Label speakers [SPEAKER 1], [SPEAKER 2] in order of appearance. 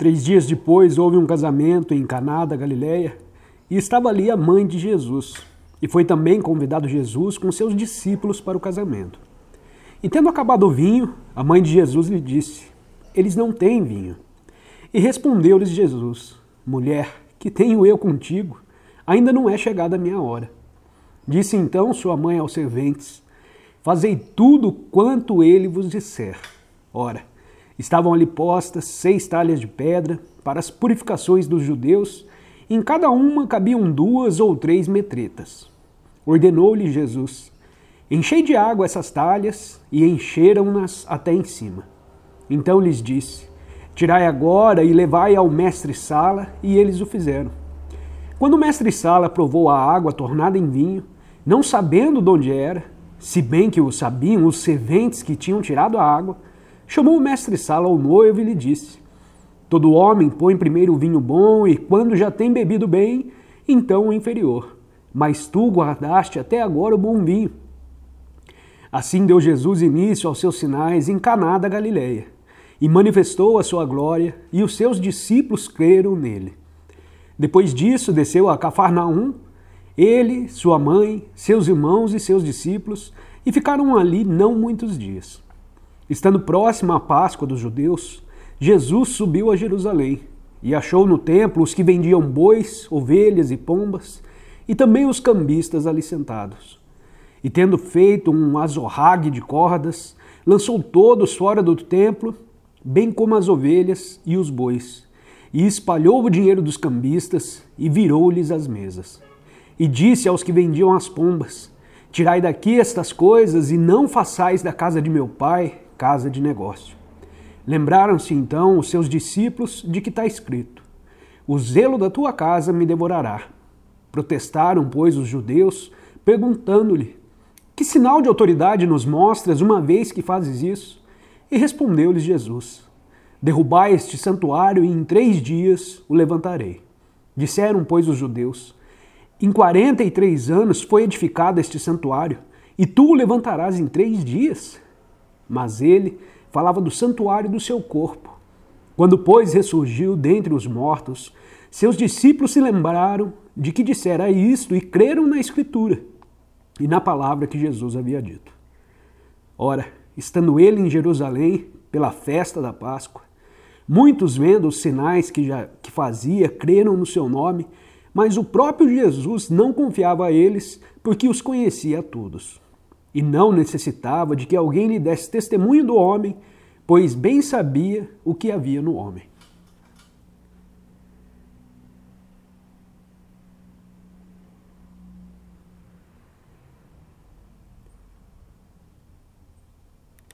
[SPEAKER 1] Três dias depois houve um casamento em Caná da Galileia e estava ali a mãe de Jesus. E foi também convidado Jesus com seus discípulos para o casamento. E tendo acabado o vinho, a mãe de Jesus lhe disse: Eles não têm vinho. E respondeu-lhes Jesus: Mulher, que tenho eu contigo? Ainda não é chegada a minha hora. Disse então sua mãe aos serventes: Fazei tudo quanto ele vos disser. Ora, estavam ali postas seis talhas de pedra para as purificações dos judeus, e em cada uma cabiam duas ou três metretas. Ordenou-lhe Jesus: Enchei de água essas talhas, e encheram-nas até em cima. Então lhes disse: Tirai agora e levai ao mestre-sala, e eles o fizeram. Quando o mestre-sala provou a água tornada em vinho, não sabendo de onde era, se bem que o sabiam os serventes que tinham tirado a água, chamou o mestre-sala ao noivo e lhe disse: Todo homem põe primeiro o vinho bom, e quando já tem bebido bem, então o inferior. Mas tu guardaste até agora o bom vinho. Assim deu Jesus início aos seus sinais em Caná da Galileia, e manifestou a sua glória, e os seus discípulos creram nele. Depois disso, desceu a Cafarnaum, ele, sua mãe, seus irmãos e seus discípulos, e ficaram ali não muitos dias. Estando próxima à Páscoa dos judeus, Jesus subiu a Jerusalém e achou no templo os que vendiam bois, ovelhas e pombas, e também os cambistas ali sentados. E tendo feito um azorrague de cordas, lançou todos fora do templo, bem como as ovelhas e os bois, e espalhou o dinheiro dos cambistas e virou-lhes as mesas. E disse aos que vendiam as pombas: Tirai daqui estas coisas e não façais da casa de meu pai casa de negócio. Lembraram-se então os seus discípulos de que está escrito: O zelo da tua casa me devorará. Protestaram, pois, os judeus, perguntando-lhe: que sinal de autoridade nos mostras uma vez que fazes isso? E respondeu-lhes Jesus: Derrubai este santuário e em três dias o levantarei. Disseram, pois, os judeus: Em quarenta e três anos foi edificado este santuário, e tu o levantarás em três dias? Mas ele falava do santuário do seu corpo. Quando, pois, ressurgiu dentre os mortos, seus discípulos se lembraram de que dissera isto e creram na Escritura e na palavra que Jesus havia dito. Ora, estando ele em Jerusalém pela festa da Páscoa, muitos vendo os sinais que, já, que fazia creram no seu nome, mas o próprio Jesus não confiava a eles porque os conhecia a todos. E não necessitava de que alguém lhe desse testemunho do homem, pois bem sabia o que havia no homem.